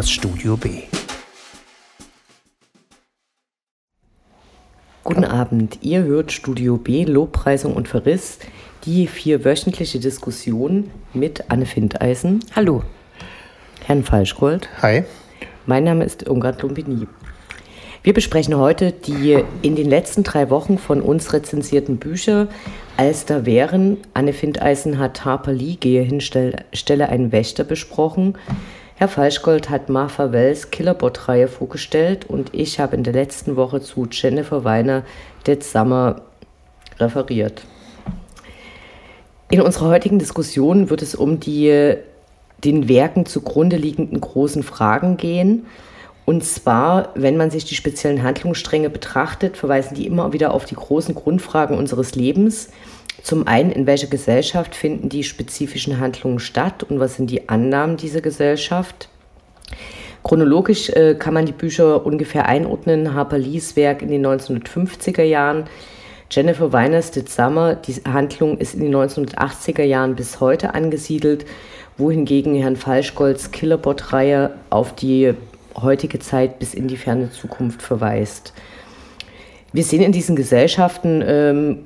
das Studio B. Guten Abend, ihr hört Studio B, Lobpreisung und Verriss, die vierwöchentliche Diskussion mit Anne Findeisen. Hallo. Herrn Falschgold. Hi. Mein Name ist Irmgard Lumpini. Wir besprechen heute die in den letzten drei Wochen von uns rezensierten Bücher. Als da wären, Anne Findeisen hat Harper Lee, gehe hin, stelle einen Wächter besprochen. Herr Falschgold hat Martha Wells Killerbot-Reihe vorgestellt und ich habe in der letzten Woche zu Jennifer Weiner Dead Summer referiert. In unserer heutigen Diskussion wird es um die den Werken zugrunde liegenden großen Fragen gehen. Und zwar, wenn man sich die speziellen Handlungsstränge betrachtet, verweisen die immer wieder auf die großen Grundfragen unseres Lebens. Zum einen, in welcher Gesellschaft finden die spezifischen Handlungen statt und was sind die Annahmen dieser Gesellschaft? Chronologisch äh, kann man die Bücher ungefähr einordnen. Harper Lees Werk in den 1950er Jahren, Jennifer Weiners The Summer, die Handlung ist in den 1980er Jahren bis heute angesiedelt, wohingegen Herrn Falschgolds Killerbot-Reihe auf die heutige Zeit bis in die ferne Zukunft verweist. Wir sehen in diesen Gesellschaften ähm,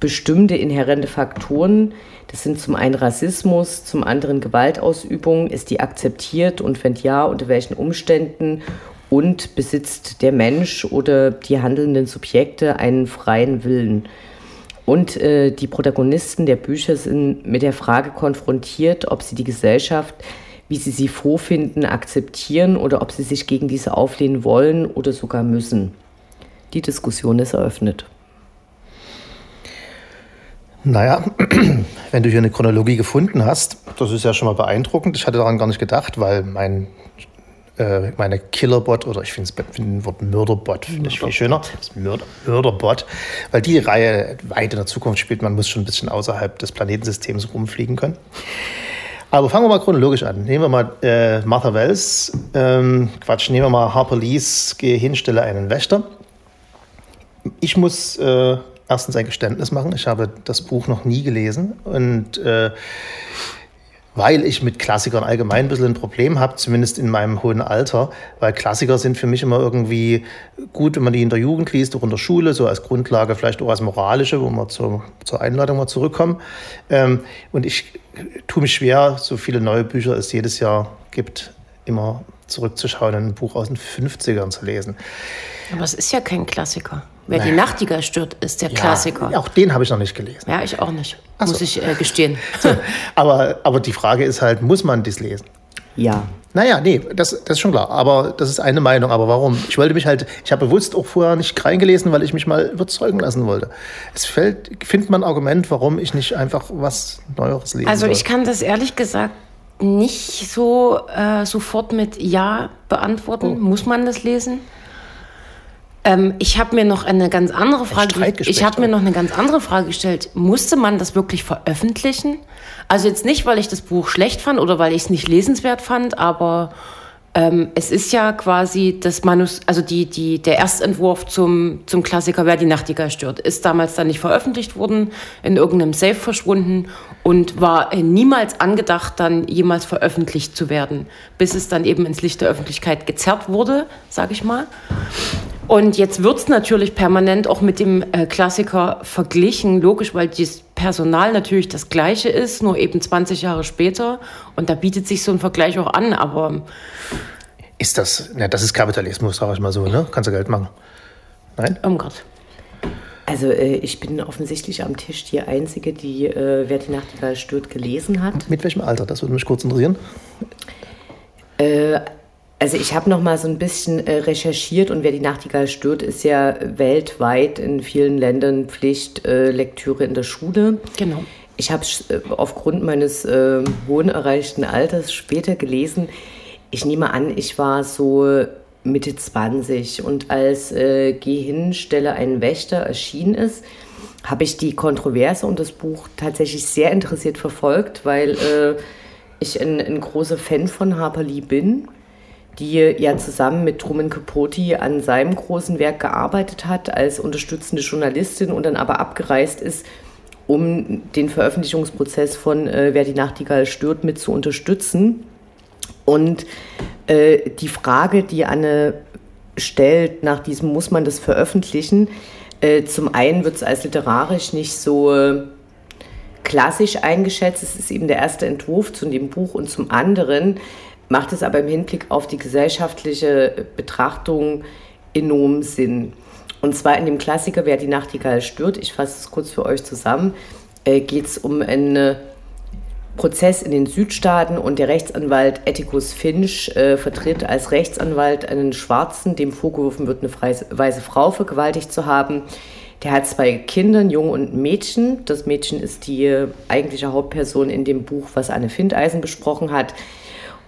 bestimmte inhärente Faktoren. Das sind zum einen Rassismus, zum anderen Gewaltausübung. Ist die akzeptiert und wenn ja, unter welchen Umständen? Und besitzt der Mensch oder die handelnden Subjekte einen freien Willen? Und äh, die Protagonisten der Bücher sind mit der Frage konfrontiert, ob sie die Gesellschaft wie sie sie vorfinden, akzeptieren oder ob sie sich gegen diese auflehnen wollen oder sogar müssen. Die Diskussion ist eröffnet. Naja, wenn du hier eine Chronologie gefunden hast, das ist ja schon mal beeindruckend. Ich hatte daran gar nicht gedacht, weil mein, äh, meine Killerbot oder ich finde das Wort Mörderbot finde ich viel schöner. Das Mörder, Mörderbot, weil die Reihe weit in der Zukunft spielt. Man muss schon ein bisschen außerhalb des Planetensystems rumfliegen können. Aber fangen wir mal chronologisch an. Nehmen wir mal äh, Martha Wells, ähm, Quatsch, nehmen wir mal Harper Lees, gehe hin, stelle einen Wächter. Ich muss äh, erstens ein Geständnis machen. Ich habe das Buch noch nie gelesen und äh, weil ich mit Klassikern allgemein ein bisschen ein Problem habe, zumindest in meinem hohen Alter, weil Klassiker sind für mich immer irgendwie gut, wenn man die in der Jugend liest, auch in der Schule, so als Grundlage, vielleicht auch als moralische, wo wir zur, zur Einladung mal zurückkommen. Ähm, und ich tue mich schwer, so viele neue Bücher es jedes Jahr gibt, immer zurückzuschauen und ein Buch aus den 50ern zu lesen. Aber es ist ja kein Klassiker. Wer naja. die Nachtigall stört, ist der ja, Klassiker. Auch den habe ich noch nicht gelesen. Ja, ich auch nicht. So. Muss ich äh, gestehen. So. Aber, aber die Frage ist halt, muss man das lesen? Ja. Naja, nee, das, das ist schon klar. Aber das ist eine Meinung. Aber warum? Ich wollte mich halt, ich habe bewusst auch vorher nicht reingelesen, weil ich mich mal überzeugen lassen wollte. Es fällt, findet man ein Argument, warum ich nicht einfach was Neueres lesen Also soll. ich kann das ehrlich gesagt nicht so äh, sofort mit Ja beantworten. Oh. Muss man das lesen? Ähm, ich habe mir noch eine ganz andere Frage. Ich habe mir noch eine ganz andere Frage gestellt. Musste man das wirklich veröffentlichen? Also jetzt nicht, weil ich das Buch schlecht fand oder weil ich es nicht lesenswert fand, aber ähm, es ist ja quasi das Manus, also die, die, der Erstentwurf zum, zum Klassiker Wer die Nachtigall stört, ist damals dann nicht veröffentlicht worden, in irgendeinem Safe verschwunden und war niemals angedacht, dann jemals veröffentlicht zu werden, bis es dann eben ins Licht der Öffentlichkeit gezerrt wurde, sage ich mal. Und jetzt wird es natürlich permanent auch mit dem äh, Klassiker verglichen, logisch, weil das Personal natürlich das gleiche ist, nur eben 20 Jahre später. Und da bietet sich so ein Vergleich auch an, aber. Ist das, ja, das ist Kapitalismus, sage ich mal so, ne? Kannst du Geld machen? Nein? Um Gott. Also äh, ich bin offensichtlich am Tisch die Einzige, die äh, Wer die Nachtigall stört gelesen hat. Mit welchem Alter? Das würde mich kurz interessieren. Äh, also ich habe noch mal so ein bisschen äh, recherchiert und wer die Nachtigall stört, ist ja weltweit in vielen Ländern Pflichtlektüre äh, in der Schule. Genau. Ich habe äh, aufgrund meines äh, hohen erreichten Alters später gelesen. Ich nehme an, ich war so Mitte 20 und als äh, Geh hin, stelle einen Wächter erschienen ist, habe ich die Kontroverse und das Buch tatsächlich sehr interessiert verfolgt, weil äh, ich ein, ein großer Fan von Harper Lee bin die ja zusammen mit Truman Capote an seinem großen Werk gearbeitet hat als unterstützende Journalistin und dann aber abgereist ist, um den Veröffentlichungsprozess von äh, Wer die Nachtigall stört mit zu unterstützen. Und äh, die Frage, die Anne stellt, nach diesem muss man das veröffentlichen, äh, zum einen wird es als literarisch nicht so äh, klassisch eingeschätzt. Es ist eben der erste Entwurf zu dem Buch und zum anderen macht es aber im Hinblick auf die gesellschaftliche Betrachtung enorm Sinn. Und zwar in dem Klassiker Wer die Nachtigall stört, ich fasse es kurz für euch zusammen, äh, geht es um einen Prozess in den Südstaaten und der Rechtsanwalt Atticus Finch äh, vertritt als Rechtsanwalt einen Schwarzen, dem vorgeworfen wird, eine weiße Frau vergewaltigt zu haben. Der hat zwei Kinder, Jung und Mädchen. Das Mädchen ist die eigentliche Hauptperson in dem Buch, was Anne Findeisen besprochen hat.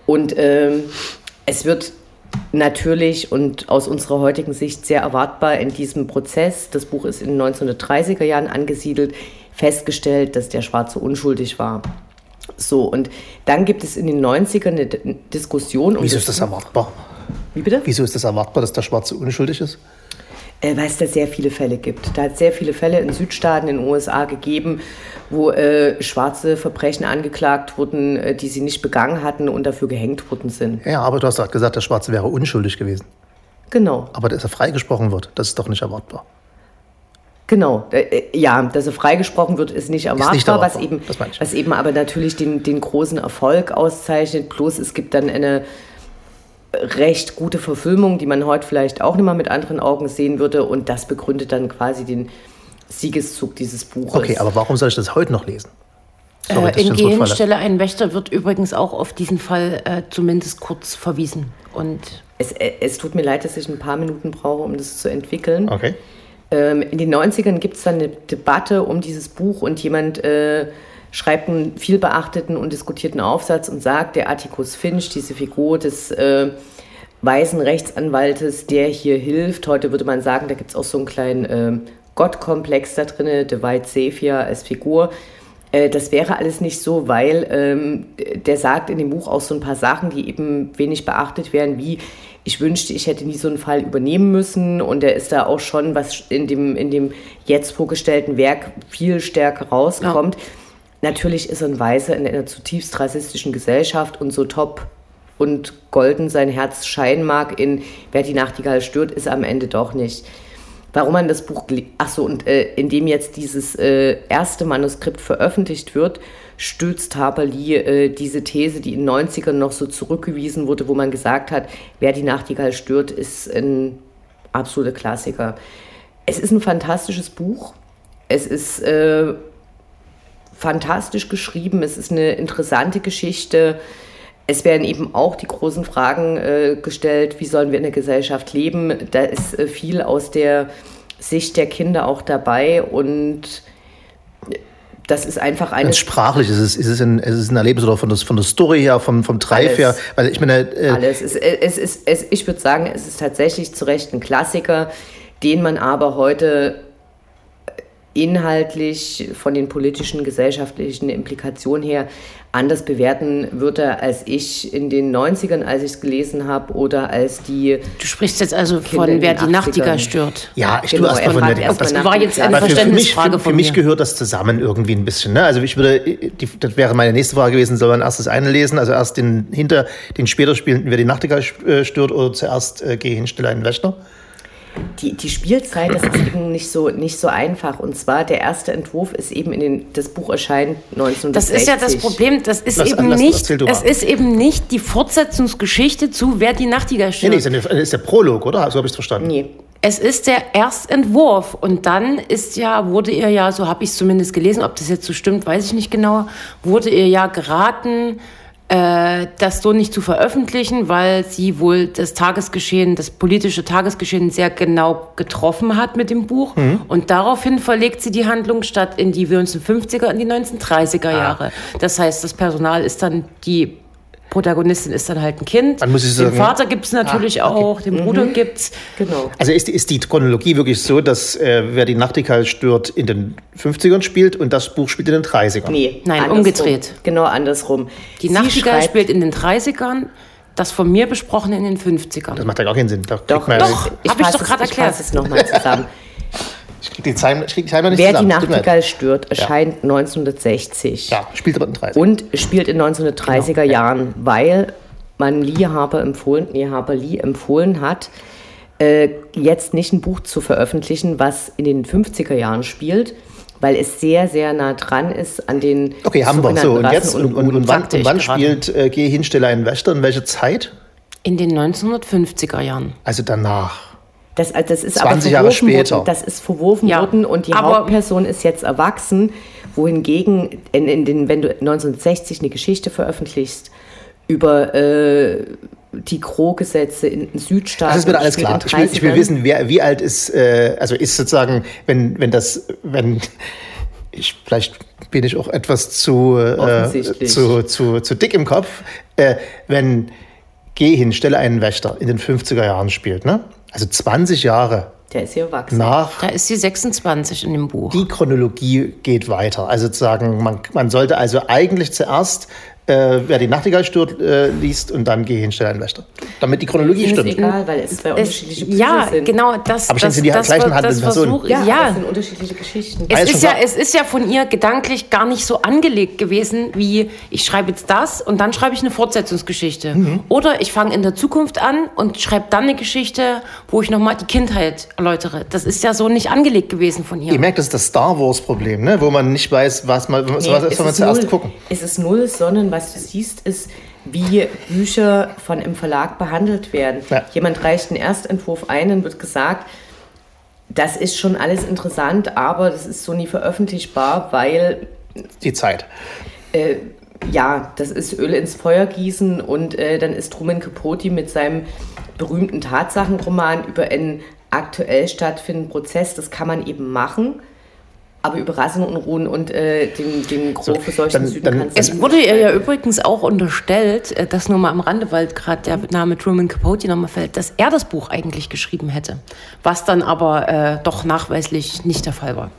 Und ähm, es wird natürlich und aus unserer heutigen Sicht sehr erwartbar in diesem Prozess, das Buch ist in den 1930er Jahren angesiedelt, festgestellt, dass der Schwarze unschuldig war. So, und dann gibt es in den 90ern eine Diskussion. Um Wieso ist das erwartbar? Wie bitte? Wieso ist das erwartbar, dass der Schwarze unschuldig ist? Äh, weil es da sehr viele Fälle gibt. Da hat es sehr viele Fälle in Südstaaten in den USA gegeben, wo äh, schwarze Verbrechen angeklagt wurden, äh, die sie nicht begangen hatten und dafür gehängt worden sind. Ja, aber du hast gerade gesagt, der Schwarze wäre unschuldig gewesen. Genau. Aber dass er freigesprochen wird, das ist doch nicht erwartbar. Genau, äh, ja, dass er freigesprochen wird, ist nicht erwartbar, ist nicht erwartbar. was, eben, was eben aber natürlich den, den großen Erfolg auszeichnet. Plus es gibt dann eine recht gute Verfilmung, die man heute vielleicht auch nicht mal mit anderen Augen sehen würde. Und das begründet dann quasi den Siegeszug dieses Buches. Okay, aber warum soll ich das heute noch lesen? Sorry, äh, in Gehenstelle ein Wächter wird übrigens auch auf diesen Fall äh, zumindest kurz verwiesen. Und es, äh, es tut mir leid, dass ich ein paar Minuten brauche, um das zu entwickeln. Okay. Ähm, in den 90ern gibt es dann eine Debatte um dieses Buch und jemand äh, schreibt einen viel beachteten und diskutierten Aufsatz und sagt, der Atticus Finch, diese Figur des äh, weisen Rechtsanwaltes, der hier hilft, heute würde man sagen, da gibt es auch so einen kleinen äh, Gottkomplex da drin, The White Savior als Figur. Äh, das wäre alles nicht so, weil ähm, der sagt in dem Buch auch so ein paar Sachen, die eben wenig beachtet werden, wie ich wünschte, ich hätte nie so einen Fall übernehmen müssen. Und er ist da auch schon, was in dem, in dem jetzt vorgestellten Werk viel stärker rauskommt. Ja. Natürlich ist ein Weißer in einer zutiefst rassistischen Gesellschaft und so top und golden sein Herz scheinen mag in Wer die Nachtigall stört, ist am Ende doch nicht. Warum man das Buch, ach so, und äh, indem jetzt dieses äh, erste Manuskript veröffentlicht wird, stützt Harper Lee äh, diese These, die in den 90ern noch so zurückgewiesen wurde, wo man gesagt hat, Wer die Nachtigall stört, ist ein absoluter Klassiker. Es ist ein fantastisches Buch. Es ist äh, fantastisch geschrieben, es ist eine interessante Geschichte. Es werden eben auch die großen Fragen äh, gestellt, wie sollen wir in der Gesellschaft leben. Da ist äh, viel aus der Sicht der Kinder auch dabei und das ist einfach eine. Ganz sprachlich, ist es, ist es, ein, ist es ein Erlebnis oder von, das, von der Story her, vom, vom Treif her? Weil ich meine. Äh alles. Es, es, ist, es, ich würde sagen, es ist tatsächlich zu Recht ein Klassiker, den man aber heute inhaltlich von den politischen, gesellschaftlichen Implikationen her anders bewerten würde als ich in den 90ern, als ich es gelesen habe, oder als die. Du sprichst jetzt also Kinder von Wer die Nachtigall stört. Ja, ich genau, tue erst mal von der, Das war jetzt eine Verständnisfrage für, für, für mich gehört das zusammen irgendwie ein bisschen. Ne? Also ich würde, die, das wäre meine nächste Frage gewesen, soll man erst das eine lesen, also erst den hinter den später spielenden Wer die Nachtigall äh, stört oder zuerst äh, Geh hin, stille einen Wächter? Die, die Spielzeit, das ist eben nicht so, nicht so einfach. Und zwar der erste Entwurf ist eben in den, das Buch erscheint 1960. Das ist ja das Problem, das ist lass, eben lass, nicht, es ist eben nicht die Fortsetzungsgeschichte zu Wer die Nachtigall stirbt. Nee, nee, ist, ist der Prolog, oder? So habe ich es verstanden. Nee. Es ist der Erstentwurf und dann ist ja, wurde ihr ja, so habe ich es zumindest gelesen, ob das jetzt so stimmt, weiß ich nicht genau, wurde ihr ja geraten, äh, das so nicht zu veröffentlichen, weil sie wohl das Tagesgeschehen, das politische Tagesgeschehen sehr genau getroffen hat mit dem Buch. Mhm. Und daraufhin verlegt sie die Handlung statt in die 1950er in die 1930er ah. Jahre. Ah. Das heißt, das Personal ist dann die Protagonistin ist dann halt ein Kind. Dann muss ich sagen, den Vater gibt es natürlich ah, okay. auch, den Bruder mhm. gibt es. Genau. Also ist, ist die Chronologie wirklich so, dass äh, wer die Nachtigall stört in den 50ern spielt und das Buch spielt in den 30ern? Nee, nein, andersrum. umgedreht. Genau andersrum. Die Sie Nachtigall spielt in den 30ern, das von mir besprochene in den 50ern. Das macht ja gar keinen Sinn. Da doch, doch, habe ich doch gerade erklärt. Ich fasse es nochmal zusammen. Ich krieg die Zeit nicht Wer zusammen. die Nachtigall stört, erscheint ja. 1960. Ja, spielt aber in den 30 Und spielt in 1930er genau. Jahren, weil man Lee Harper empfohlen, Lee Harper Lee empfohlen hat, äh, jetzt nicht ein Buch zu veröffentlichen, was in den 50er Jahren spielt, weil es sehr, sehr nah dran ist an den. Okay, haben wir so. Und jetzt, und, und, und wann, und wann spielt äh, Geh hin, stelle einen Wächter? In welcher Zeit? In den 1950er Jahren. Also danach. Das, also das ist 20 Jahre später. Worden, das ist verworfen ja, worden und die Hauptperson ist jetzt erwachsen, wohingegen, in, in den, wenn du 1960 eine Geschichte veröffentlichst über äh, die Kro-Gesetze in den Südstaaten. Das ist mir alles klar. Ich will, ich will, wissen, wer, wie alt ist, äh, also ist sozusagen, wenn, wenn das, wenn ich, vielleicht bin ich auch etwas zu, äh, zu, zu, zu dick im Kopf, äh, wenn Geh hin, stelle einen Wächter in den 50er Jahren spielt, ne? Also 20 Jahre. Der ist hier erwachsen. Nach da ist sie 26 in dem Buch. Die Chronologie geht weiter. Also sozusagen, man, man sollte also eigentlich zuerst äh, wer die Nachtigall stört, äh, liest und dann gehe hinstelle einen Wächter. Damit die Chronologie stimmt. Ist egal, weil es zwei unterschiedliche Bücher ja, sind. Ja, genau. Das, Aber das, sind die das, gleichen handelnden Personen. Ja, ja, das sind unterschiedliche Geschichten. Es ist, ja, es ist ja von ihr gedanklich gar nicht so angelegt gewesen, wie ich schreibe jetzt das und dann schreibe ich eine Fortsetzungsgeschichte. Mhm. Oder ich fange in der Zukunft an und schreibe dann eine Geschichte, wo ich nochmal die Kindheit erläutere. Das ist ja so nicht angelegt gewesen von ihr. Ihr merkt, das ist das Star Wars-Problem, ne? wo man nicht weiß, was man, was, nee, was soll man zuerst null, gucken. Es ist null, sondern was du siehst, ist, wie Bücher von im Verlag behandelt werden. Ja. Jemand reicht einen Erstentwurf ein, dann wird gesagt, das ist schon alles interessant, aber das ist so nie veröffentlichbar, weil. Die Zeit. Äh, ja, das ist Öl ins Feuer gießen und äh, dann ist Truman Capote mit seinem berühmten Tatsachenroman über einen aktuell stattfindenden Prozess, das kann man eben machen aber über Rassenunruhen und äh, den, den für solchen dann, Süden dann, Es wurde ihr ja übrigens auch unterstellt, äh, das nur mal am Rande, weil gerade der Name Truman Capote nochmal fällt, dass er das Buch eigentlich geschrieben hätte. Was dann aber äh, doch nachweislich nicht der Fall war.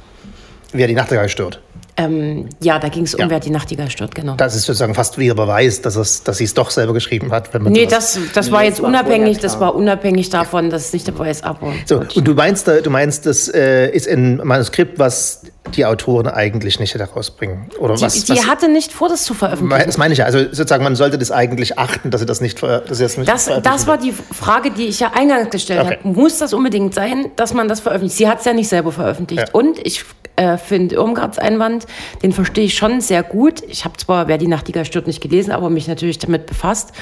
Wer die Nachtigall stört. Ähm, ja, da ging es um, ja. wer die Nachtigall stört, genau. Das ist sozusagen fast wieder Beweis, dass, es, dass sie es doch selber geschrieben hat. Wenn man nee, das, das war jetzt unabhängig, das war unabhängig davon, dass es nicht der Beweis aber. So, und du meinst, du meinst, das äh, ist ein Manuskript, was die Autoren eigentlich nicht hätte rausbringen? Oder die, was, die was, hatte nicht vor, das zu veröffentlichen. Das meine ich ja. Also sozusagen, man sollte das eigentlich achten, dass sie das nicht, dass sie das nicht das, das war die Frage, die ich ja eingangs gestellt okay. habe. Muss das unbedingt sein, dass man das veröffentlicht? Sie hat es ja nicht selber veröffentlicht. Ja. Und ich äh, finde Irmgards Einwand, den verstehe ich schon sehr gut. Ich habe zwar Wer die Nachtigall stört nicht gelesen, aber mich natürlich damit befasst.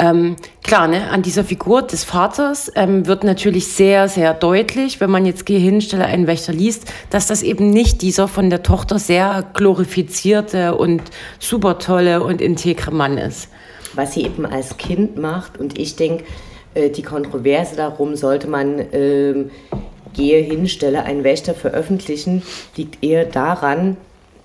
Ähm, klar, ne, an dieser Figur des Vaters ähm, wird natürlich sehr, sehr deutlich, wenn man jetzt Geh hin, stelle einen Wächter liest, dass das eben nicht dieser von der Tochter sehr glorifizierte und super tolle und integre Mann ist. Was sie eben als Kind macht und ich denke, äh, die Kontroverse darum, sollte man äh, Gehe hin, stelle einen Wächter veröffentlichen, liegt eher daran,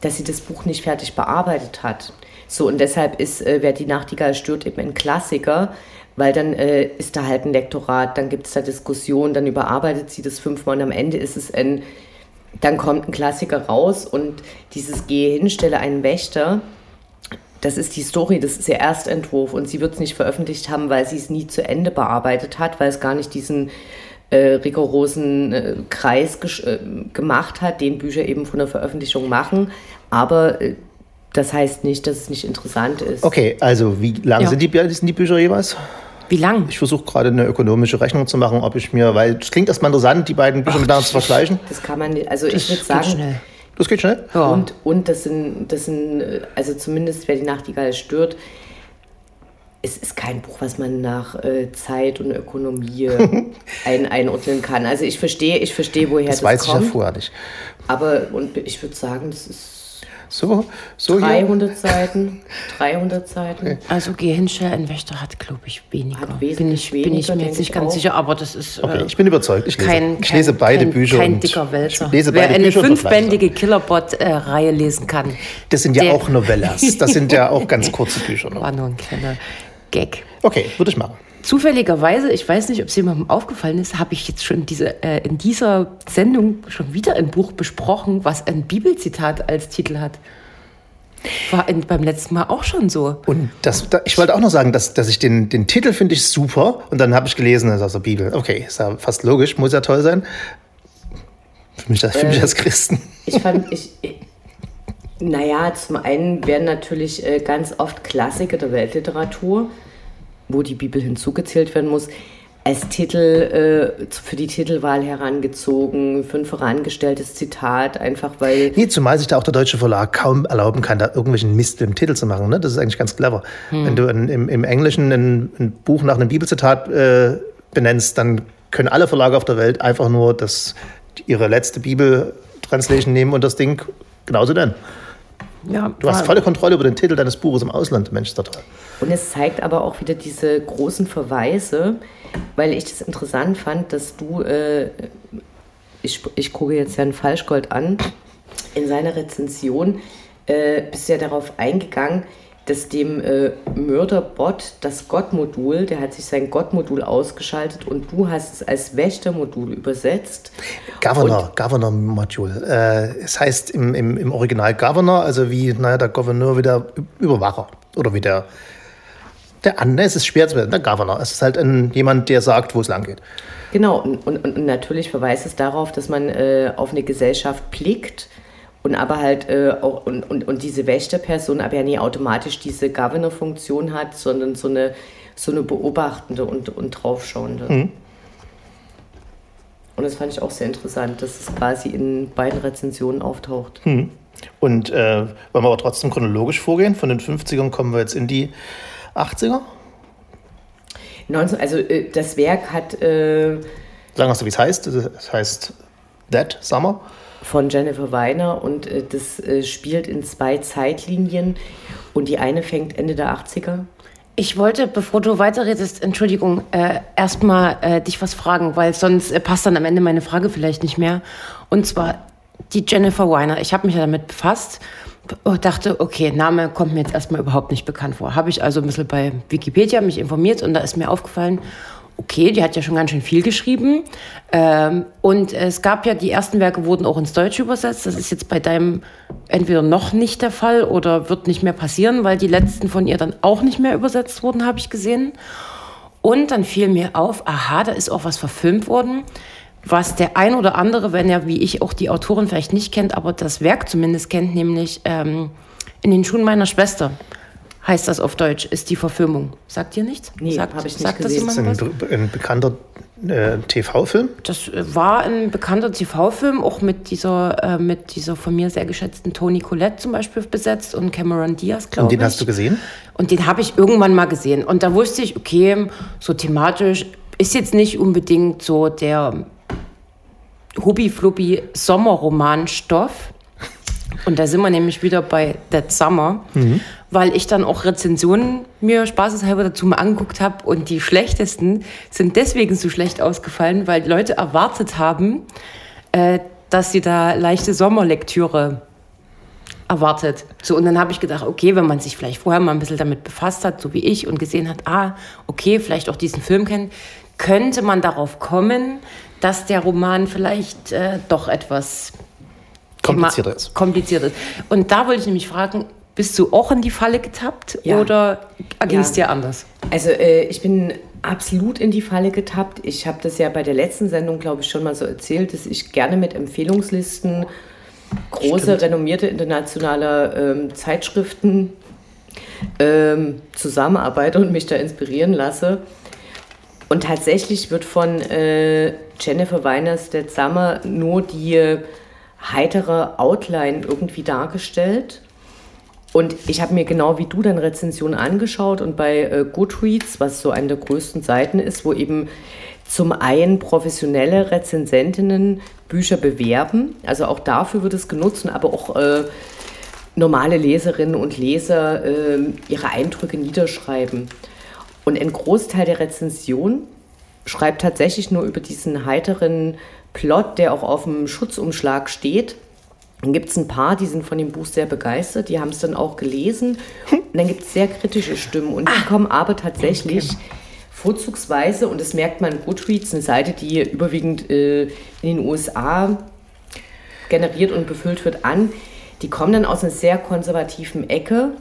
dass sie das Buch nicht fertig bearbeitet hat. So, und deshalb ist äh, Wer die Nachtigall stört eben ein Klassiker, weil dann äh, ist da halt ein Lektorat, dann gibt es da Diskussionen, dann überarbeitet sie das fünfmal und am Ende ist es ein, dann kommt ein Klassiker raus und dieses Gehe hin, stelle einen Wächter, das ist die Story, das ist ihr Erstentwurf und sie wird es nicht veröffentlicht haben, weil sie es nie zu Ende bearbeitet hat, weil es gar nicht diesen äh, rigorosen äh, Kreis äh, gemacht hat, den Bücher eben von der Veröffentlichung machen. Aber äh, das heißt nicht, dass es nicht interessant ist. Okay, also wie lang ja. sind, die, sind die Bücher jeweils? Wie lang? Ich versuche gerade eine ökonomische Rechnung zu machen, ob ich mir, weil es klingt erstmal interessant, die beiden Bücher miteinander zu vergleichen. Das kann man nicht, also das ich würde sagen. Schnell. Das geht schnell. Ja. Und, und das sind, das sind, also zumindest wer die Nachtigall stört, es ist kein Buch, was man nach äh, Zeit und Ökonomie ein, einordnen kann. Also ich verstehe, ich verstehe, woher das, das weiß kommt. ich ja vorher nicht. Aber und ich würde sagen, das ist so, so 300 hier. Seiten. 300 Seiten. Okay. Also Gehinscher ein Wächter hat, glaube ich, weniger. Hat bin ich, weniger, bin ich mir jetzt nicht ganz auch. sicher, aber das ist. Okay, äh, ich bin überzeugt. Ich lese, kein, ich lese beide kein, Bücher. Kein dicker Wälzer. Ich lese Wer eine Bücher fünfbändige Killerbot-Reihe lesen kann. Das sind ja auch Novellas. Das sind ja auch ganz kurze Bücher. War nur ein kleiner Gag. Okay, würde ich machen. Zufälligerweise, ich weiß nicht, ob es jemandem aufgefallen ist, habe ich jetzt schon diese, äh, in dieser Sendung schon wieder ein Buch besprochen, was ein Bibelzitat als Titel hat. War in, beim letzten Mal auch schon so. Und das, da, ich wollte auch noch sagen, dass, dass ich den, den Titel finde ich super und dann habe ich gelesen, das ist aus der Bibel. Okay, ist ja fast logisch, muss ja toll sein. Für mich, für mich äh, als Christen. Ich fand, ich, naja, zum einen werden natürlich äh, ganz oft Klassiker der Weltliteratur wo die Bibel hinzugezählt werden muss, als Titel äh, für die Titelwahl herangezogen, für ein vorangestelltes Zitat, einfach weil. Nee, zumal sich da auch der deutsche Verlag kaum erlauben kann, da irgendwelchen Mist im Titel zu machen. Ne? Das ist eigentlich ganz clever. Hm. Wenn du in, im, im, Englischen ein, ein, Buch nach einem Bibelzitat äh, benennst, dann können alle Verlage auf der Welt einfach nur das, ihre letzte Bibel-Translation nehmen und das Ding genauso nennen. Ja, du hast volle Kontrolle über den Titel deines Buches im Ausland, Mensch, ist toll. Und es zeigt aber auch wieder diese großen Verweise, weil ich das interessant fand, dass du, äh, ich, ich gucke jetzt Herrn Falschgold an, in seiner Rezension äh, bist ja darauf eingegangen, dass dem äh, Mörderbot das Gott-Modul, der hat sich sein Gott-Modul ausgeschaltet und du hast es als Wächter-Modul übersetzt. Governor, Governor-Modul. Äh, es heißt im, im, im Original Governor, also wie naja, der Gouverneur wie der Überwacher oder wie der der andere, es ist schwer zu werden, der Governor. Es ist halt ein, jemand, der sagt, wo es lang geht. Genau, und, und, und natürlich verweist es darauf, dass man äh, auf eine Gesellschaft blickt und aber halt äh, auch, und, und, und diese Wächterperson aber ja nie automatisch diese Governor-Funktion hat, sondern so eine, so eine beobachtende und, und draufschauende. Mhm. Und das fand ich auch sehr interessant, dass es quasi in beiden Rezensionen auftaucht. Mhm. Und äh, wollen wir aber trotzdem chronologisch vorgehen? Von den 50ern kommen wir jetzt in die 80er? 19, also äh, das Werk hat. Äh, Sagen wir so, wie es heißt. Es heißt That Summer. Von Jennifer Weiner und äh, das äh, spielt in zwei Zeitlinien und die eine fängt Ende der 80er. Ich wollte, bevor du weiterredest, Entschuldigung, äh, erstmal äh, dich was fragen, weil sonst äh, passt dann am Ende meine Frage vielleicht nicht mehr. Und zwar die Jennifer Weiner. Ich habe mich ja damit befasst und dachte, okay, Name kommt mir jetzt erstmal überhaupt nicht bekannt vor. Habe ich also ein bisschen bei Wikipedia mich informiert und da ist mir aufgefallen, okay, die hat ja schon ganz schön viel geschrieben. Ähm, und es gab ja, die ersten Werke wurden auch ins Deutsche übersetzt. Das ist jetzt bei deinem entweder noch nicht der Fall oder wird nicht mehr passieren, weil die letzten von ihr dann auch nicht mehr übersetzt wurden, habe ich gesehen. Und dann fiel mir auf, aha, da ist auch was verfilmt worden was der ein oder andere, wenn er wie ich auch die Autorin vielleicht nicht kennt, aber das Werk zumindest kennt, nämlich ähm, In den Schuhen meiner Schwester heißt das auf Deutsch, ist die Verfilmung. Sagt ihr nichts? Nee, habe ich nicht sagt gesehen. Das, das ist ein, ein bekannter äh, TV-Film? Das äh, war ein bekannter TV-Film, auch mit dieser, äh, mit dieser von mir sehr geschätzten Toni Collette zum Beispiel besetzt und Cameron Diaz, glaube ich. Und den hast du gesehen? Und den habe ich irgendwann mal gesehen. Und da wusste ich, okay, so thematisch ist jetzt nicht unbedingt so der Hubbi-Flubbi Sommerromanstoff. Und da sind wir nämlich wieder bei That Summer, mhm. Weil ich dann auch Rezensionen mir spaßeshalber dazu mal angeguckt habe und die schlechtesten sind deswegen so schlecht ausgefallen, weil Leute erwartet haben, äh, dass sie da leichte Sommerlektüre erwartet. So, und dann habe ich gedacht, okay, wenn man sich vielleicht vorher mal ein bisschen damit befasst hat, so wie ich, und gesehen hat, ah, okay, vielleicht auch diesen Film kennt, könnte man darauf kommen, dass der Roman vielleicht äh, doch etwas komplizierter ist. kompliziert ist. Und da wollte ich nämlich fragen, bist du auch in die Falle getappt ja. oder ging es ja. dir anders? Also äh, ich bin absolut in die Falle getappt. Ich habe das ja bei der letzten Sendung, glaube ich, schon mal so erzählt, dass ich gerne mit Empfehlungslisten große, Stimmt. renommierte internationale ähm, Zeitschriften ähm, zusammenarbeite und mich da inspirieren lasse. Und tatsächlich wird von äh, Jennifer Weiners der Summer nur die heitere Outline irgendwie dargestellt. Und ich habe mir genau wie du dann Rezensionen angeschaut und bei äh, Goodreads, was so eine der größten Seiten ist, wo eben zum einen professionelle Rezensentinnen Bücher bewerben, also auch dafür wird es genutzt, aber auch äh, normale Leserinnen und Leser äh, ihre Eindrücke niederschreiben. Und ein Großteil der Rezension schreibt tatsächlich nur über diesen heiteren Plot, der auch auf dem Schutzumschlag steht. Dann gibt es ein paar, die sind von dem Buch sehr begeistert, die haben es dann auch gelesen. Und dann gibt es sehr kritische Stimmen und die ah. kommen aber tatsächlich okay. vorzugsweise, und das merkt man, Goodreads, eine Seite, die überwiegend äh, in den USA generiert und befüllt wird, an. Die kommen dann aus einer sehr konservativen Ecke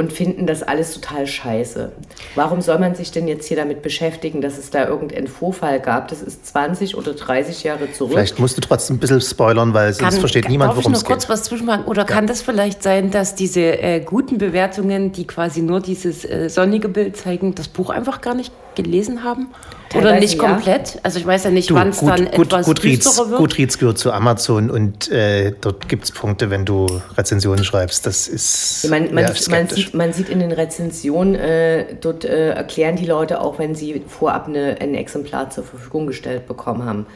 und finden das alles total scheiße. Warum soll man sich denn jetzt hier damit beschäftigen, dass es da irgendeinen Vorfall gab? Das ist 20 oder 30 Jahre zurück. Vielleicht musst du trotzdem ein bisschen spoilern, weil sonst kann, versteht niemand, worum es geht. kurz was zwischenmachen? Oder ja. kann das vielleicht sein, dass diese äh, guten Bewertungen, die quasi nur dieses äh, sonnige Bild zeigen, das Buch einfach gar nicht gelesen haben? Teilweise Oder nicht komplett? Ja. Also ich weiß ja nicht, wann es dann gut, etwas gut, düsterer wird. Goodreads gehört zu Amazon und äh, dort gibt es Punkte, wenn du Rezensionen schreibst. Das ist ja, man, man, man, sieht, man, sieht, in den Rezensionen, äh, dort äh, erklären die Leute auch, wenn sie vorab eine, ein Exemplar zur Verfügung gestellt bekommen haben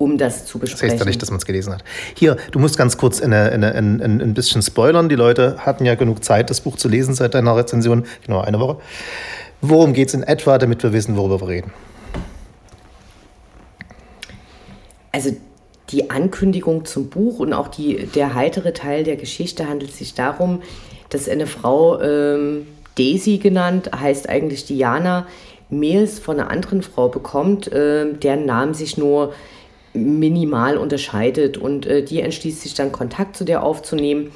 um das zu besprechen. Das heißt ja nicht, dass man es gelesen hat. Hier, du musst ganz kurz eine, eine, eine, ein bisschen spoilern. Die Leute hatten ja genug Zeit, das Buch zu lesen seit deiner Rezension. Genau, eine Woche. Worum geht es in etwa, damit wir wissen, worüber wir reden? Also die Ankündigung zum Buch und auch die, der heitere Teil der Geschichte handelt sich darum, dass eine Frau, ähm, Daisy genannt, heißt eigentlich Diana, Mails von einer anderen Frau bekommt, äh, deren Namen sich nur minimal unterscheidet. Und äh, die entschließt sich dann Kontakt zu der aufzunehmen.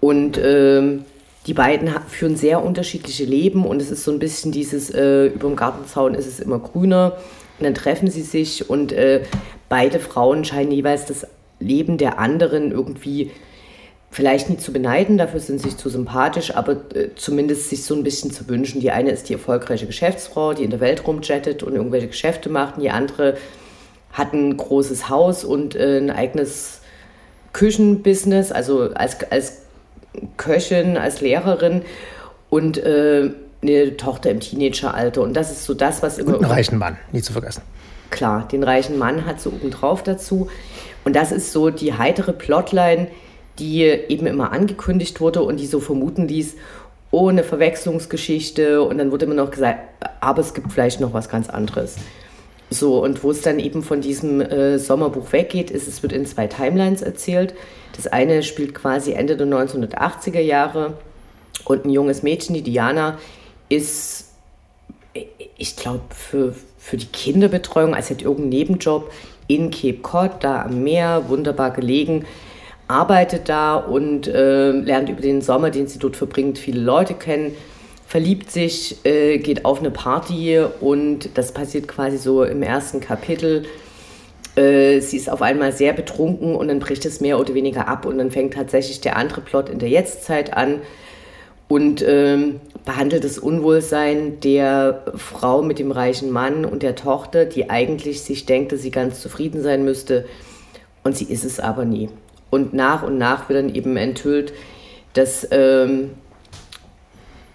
Und äh, die beiden führen sehr unterschiedliche Leben und es ist so ein bisschen dieses, äh, über dem Gartenzaun ist es immer grüner. Und dann treffen sie sich und äh, beide Frauen scheinen jeweils das Leben der anderen irgendwie vielleicht nicht zu beneiden, dafür sind sie sich zu sympathisch, aber äh, zumindest sich so ein bisschen zu wünschen. Die eine ist die erfolgreiche Geschäftsfrau, die in der Welt rumjettet und irgendwelche Geschäfte macht. Und die andere hat ein großes Haus und äh, ein eigenes Küchenbusiness, also als, als Köchin, als Lehrerin und äh, eine Tochter im Teenageralter. Und das ist so das, was immer. Und einen reichen Mann, nie zu vergessen. Klar, den reichen Mann hat so obendrauf dazu. Und das ist so die heitere Plotline, die eben immer angekündigt wurde und die so vermuten ließ, ohne Verwechslungsgeschichte. Und dann wurde immer noch gesagt, aber es gibt vielleicht noch was ganz anderes. So, und wo es dann eben von diesem äh, Sommerbuch weggeht, ist, es wird in zwei Timelines erzählt. Das eine spielt quasi Ende der 1980er Jahre und ein junges Mädchen, die Diana, ist, ich glaube, für, für die Kinderbetreuung, als hätte irgendeinen Nebenjob in Cape Cod, da am Meer, wunderbar gelegen, arbeitet da und äh, lernt über den Sommer, den sie dort verbringt, viele Leute kennen verliebt sich, äh, geht auf eine Party und das passiert quasi so im ersten Kapitel. Äh, sie ist auf einmal sehr betrunken und dann bricht es mehr oder weniger ab und dann fängt tatsächlich der andere Plot in der Jetztzeit an und ähm, behandelt das Unwohlsein der Frau mit dem reichen Mann und der Tochter, die eigentlich sich denkt, dass sie ganz zufrieden sein müsste und sie ist es aber nie. Und nach und nach wird dann eben enthüllt, dass ähm,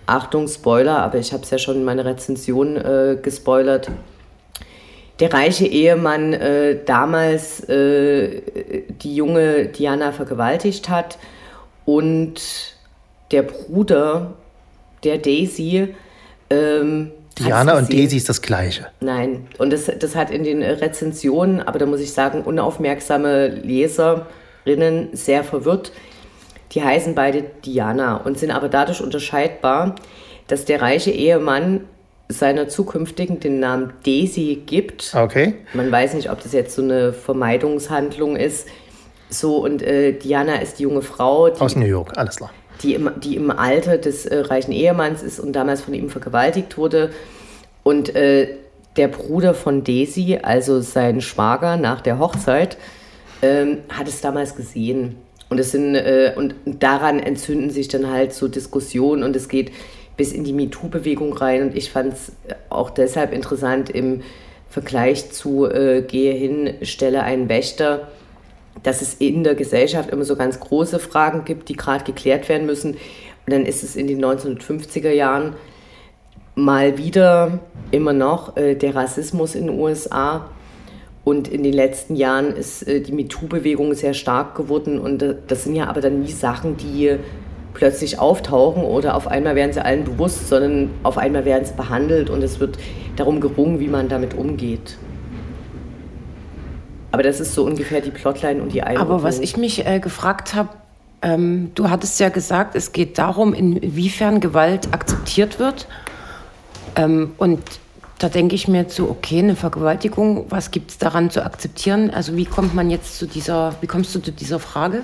Achtung, Spoiler, aber ich habe es ja schon in meiner Rezension äh, gespoilert. Der reiche Ehemann äh, damals äh, die junge Diana vergewaltigt hat und der Bruder der Daisy. Ähm, Diana und Daisy ist das Gleiche. Nein, und das, das hat in den Rezensionen, aber da muss ich sagen, unaufmerksame Leserinnen sehr verwirrt. Die heißen beide Diana und sind aber dadurch unterscheidbar, dass der reiche Ehemann seiner zukünftigen den Namen Daisy gibt. Okay. Man weiß nicht, ob das jetzt so eine Vermeidungshandlung ist. So, und äh, Diana ist die junge Frau. Die, Aus New York, alles klar. Die im, die im Alter des äh, reichen Ehemanns ist und damals von ihm vergewaltigt wurde. Und äh, der Bruder von Daisy, also sein Schwager nach der Hochzeit, ähm, hat es damals gesehen und, es sind, äh, und daran entzünden sich dann halt so Diskussionen und es geht bis in die MeToo-Bewegung rein. Und ich fand es auch deshalb interessant im Vergleich zu äh, Gehe hin, stelle einen Wächter, dass es in der Gesellschaft immer so ganz große Fragen gibt, die gerade geklärt werden müssen. Und dann ist es in den 1950er Jahren mal wieder immer noch äh, der Rassismus in den USA und in den letzten Jahren ist äh, die MeToo-Bewegung sehr stark geworden. Und äh, das sind ja aber dann nie Sachen, die plötzlich auftauchen oder auf einmal werden sie allen bewusst, sondern auf einmal werden sie behandelt und es wird darum gerungen, wie man damit umgeht. Aber das ist so ungefähr die Plotline und die Einordnung. Aber was ich mich äh, gefragt habe, ähm, du hattest ja gesagt, es geht darum, inwiefern Gewalt akzeptiert wird. Ähm, und da denke ich mir zu, okay, eine Vergewaltigung, was gibt es daran zu akzeptieren? Also wie kommt man jetzt zu dieser, wie kommst du zu dieser Frage?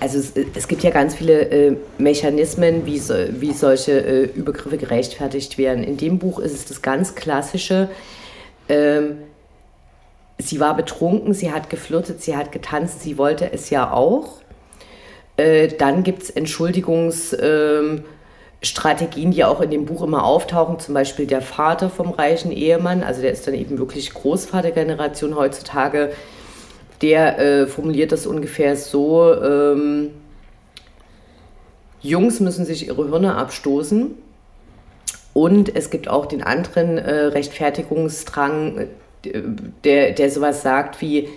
Also es, es gibt ja ganz viele äh, Mechanismen, wie, so, wie solche äh, Übergriffe gerechtfertigt werden. In dem Buch ist es das ganz klassische, ähm, sie war betrunken, sie hat geflirtet, sie hat getanzt, sie wollte es ja auch. Äh, dann gibt es Entschuldigungs... Ähm, Strategien, die auch in dem Buch immer auftauchen, zum Beispiel der Vater vom reichen Ehemann, also der ist dann eben wirklich Großvatergeneration heutzutage, der äh, formuliert das ungefähr so, ähm, Jungs müssen sich ihre Hirne abstoßen und es gibt auch den anderen äh, Rechtfertigungsdrang, äh, der, der sowas sagt wie,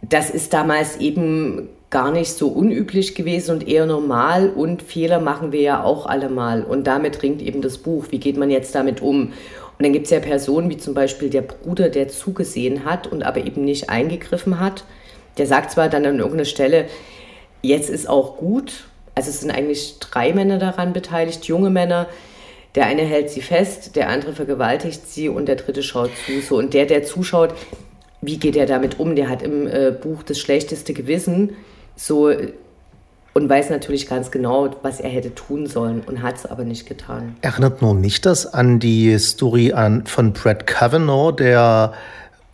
das ist damals eben gar nicht so unüblich gewesen und eher normal und Fehler machen wir ja auch alle mal und damit ringt eben das Buch, wie geht man jetzt damit um? Und dann gibt es ja Personen wie zum Beispiel der Bruder, der zugesehen hat und aber eben nicht eingegriffen hat. Der sagt zwar dann an irgendeiner Stelle, jetzt ist auch gut, also es sind eigentlich drei Männer daran beteiligt, junge Männer, der eine hält sie fest, der andere vergewaltigt sie und der dritte schaut zu. So. Und der, der zuschaut, wie geht er damit um? Der hat im äh, Buch das schlechteste Gewissen so und weiß natürlich ganz genau, was er hätte tun sollen und hat es aber nicht getan. Erinnert nur mich das an die Story an, von Brett Kavanaugh, der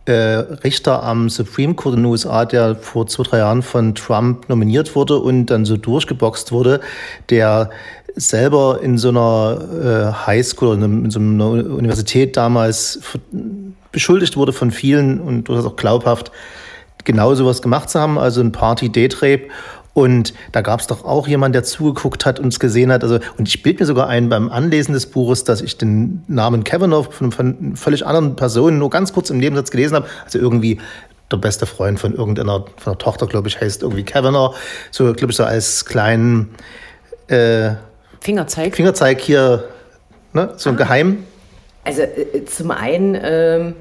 äh, Richter am Supreme Court in den USA, der vor zwei, drei Jahren von Trump nominiert wurde und dann so durchgeboxt wurde, der selber in so einer äh, Highschool, in so einer Universität damals beschuldigt wurde von vielen und durchaus auch glaubhaft, genau sowas gemacht zu haben, also ein Party-Date-Rape. Und da gab es doch auch jemand, der zugeguckt hat und es gesehen hat. Also, und ich bild mir sogar ein beim Anlesen des Buches, dass ich den Namen Kavanaugh von, von völlig anderen Personen nur ganz kurz im Nebensatz gelesen habe. Also irgendwie der beste Freund von irgendeiner von der Tochter, glaube ich, heißt irgendwie Kavanaugh. So, glaube ich, so als kleinen äh, Fingerzeig. Fingerzeig hier, ne? so ein ah. Geheim. Also äh, zum einen. Ähm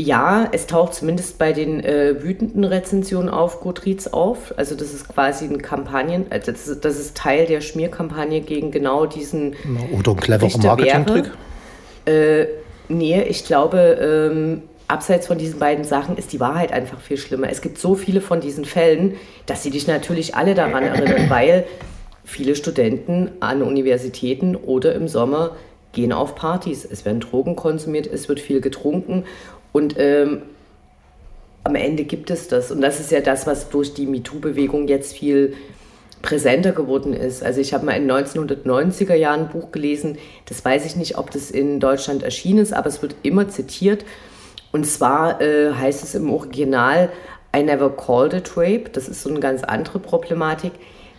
ja, es taucht zumindest bei den äh, wütenden Rezensionen auf Goodreads auf. Also das ist quasi ein Kampagnen, also das ist, das ist Teil der Schmierkampagne gegen genau diesen Oder ein cleverer Marketing-Trick? Äh, nee, ich glaube, ähm, abseits von diesen beiden Sachen ist die Wahrheit einfach viel schlimmer. Es gibt so viele von diesen Fällen, dass sie dich natürlich alle daran erinnern, weil viele Studenten an Universitäten oder im Sommer gehen auf Partys. Es werden Drogen konsumiert, es wird viel getrunken und ähm, am Ende gibt es das. Und das ist ja das, was durch die MeToo-Bewegung jetzt viel präsenter geworden ist. Also ich habe mal in 1990er Jahren ein Buch gelesen, das weiß ich nicht, ob das in Deutschland erschienen ist, aber es wird immer zitiert. Und zwar äh, heißt es im Original, I never called it rape. Das ist so eine ganz andere Problematik,